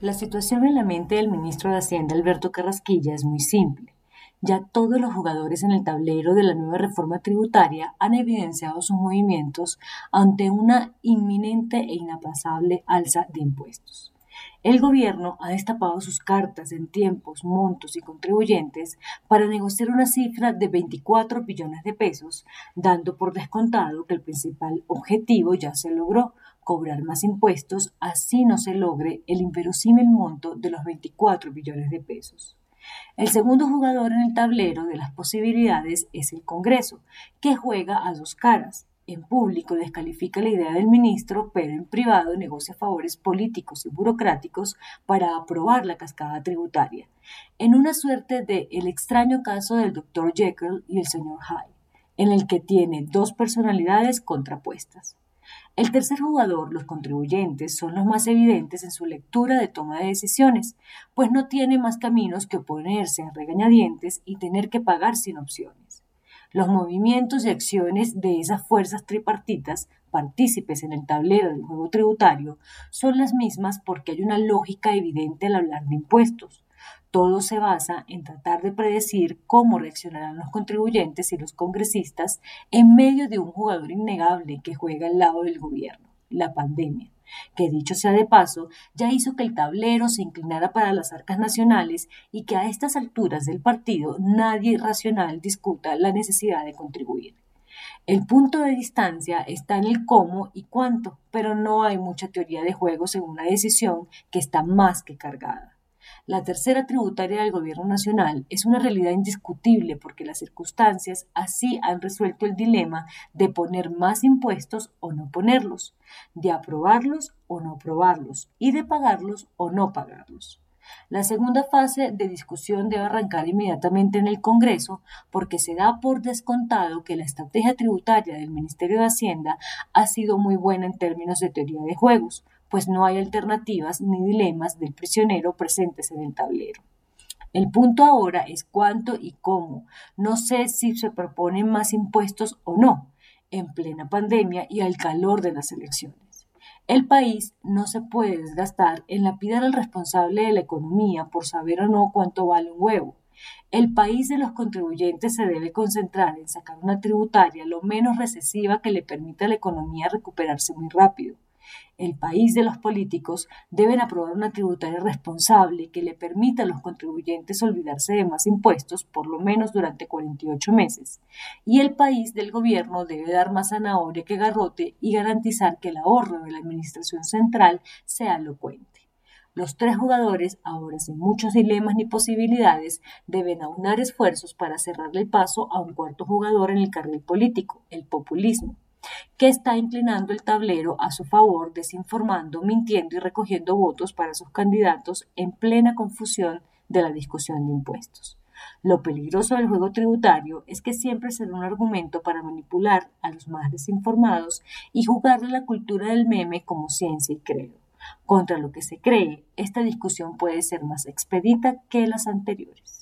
La situación en la mente del ministro de Hacienda Alberto Carrasquilla es muy simple. Ya todos los jugadores en el tablero de la nueva reforma tributaria han evidenciado sus movimientos ante una inminente e inaplazable alza de impuestos. El gobierno ha destapado sus cartas en tiempos, montos y contribuyentes para negociar una cifra de 24 billones de pesos, dando por descontado que el principal objetivo ya se logró, cobrar más impuestos, así no se logre el inverosímil monto de los 24 billones de pesos. El segundo jugador en el tablero de las posibilidades es el Congreso, que juega a dos caras. En público descalifica la idea del ministro, pero en privado negocia favores políticos y burocráticos para aprobar la cascada tributaria, en una suerte de el extraño caso del Dr. Jekyll y el Sr. Hyde, en el que tiene dos personalidades contrapuestas. El tercer jugador, los contribuyentes, son los más evidentes en su lectura de toma de decisiones, pues no tiene más caminos que oponerse a regañadientes y tener que pagar sin opciones. Los movimientos y acciones de esas fuerzas tripartitas, partícipes en el tablero del juego tributario, son las mismas porque hay una lógica evidente al hablar de impuestos. Todo se basa en tratar de predecir cómo reaccionarán los contribuyentes y los congresistas en medio de un jugador innegable que juega al lado del gobierno, la pandemia que dicho sea de paso, ya hizo que el tablero se inclinara para las arcas nacionales y que a estas alturas del partido nadie racional discuta la necesidad de contribuir. El punto de distancia está en el cómo y cuánto, pero no hay mucha teoría de juego según una decisión que está más que cargada. La tercera tributaria del Gobierno Nacional es una realidad indiscutible porque las circunstancias así han resuelto el dilema de poner más impuestos o no ponerlos, de aprobarlos o no aprobarlos y de pagarlos o no pagarlos. La segunda fase de discusión debe arrancar inmediatamente en el Congreso porque se da por descontado que la estrategia tributaria del Ministerio de Hacienda ha sido muy buena en términos de teoría de juegos, pues no hay alternativas ni dilemas del prisionero presentes en el tablero. El punto ahora es cuánto y cómo. No sé si se proponen más impuestos o no, en plena pandemia y al calor de las elecciones. El país no se puede desgastar en lapidar al responsable de la economía por saber o no cuánto vale un huevo. El país de los contribuyentes se debe concentrar en sacar una tributaria lo menos recesiva que le permita a la economía recuperarse muy rápido el país de los políticos deben aprobar una tributaria responsable que le permita a los contribuyentes olvidarse de más impuestos por lo menos durante 48 meses. Y el país del gobierno debe dar más zanahoria que garrote y garantizar que el ahorro de la administración central sea elocuente. Los tres jugadores, ahora sin muchos dilemas ni posibilidades, deben aunar esfuerzos para cerrarle el paso a un cuarto jugador en el carril político, el populismo que está inclinando el tablero a su favor, desinformando, mintiendo y recogiendo votos para sus candidatos en plena confusión de la discusión de impuestos. Lo peligroso del juego tributario es que siempre será un argumento para manipular a los más desinformados y jugarle la cultura del meme como ciencia y credo. Contra lo que se cree, esta discusión puede ser más expedita que las anteriores.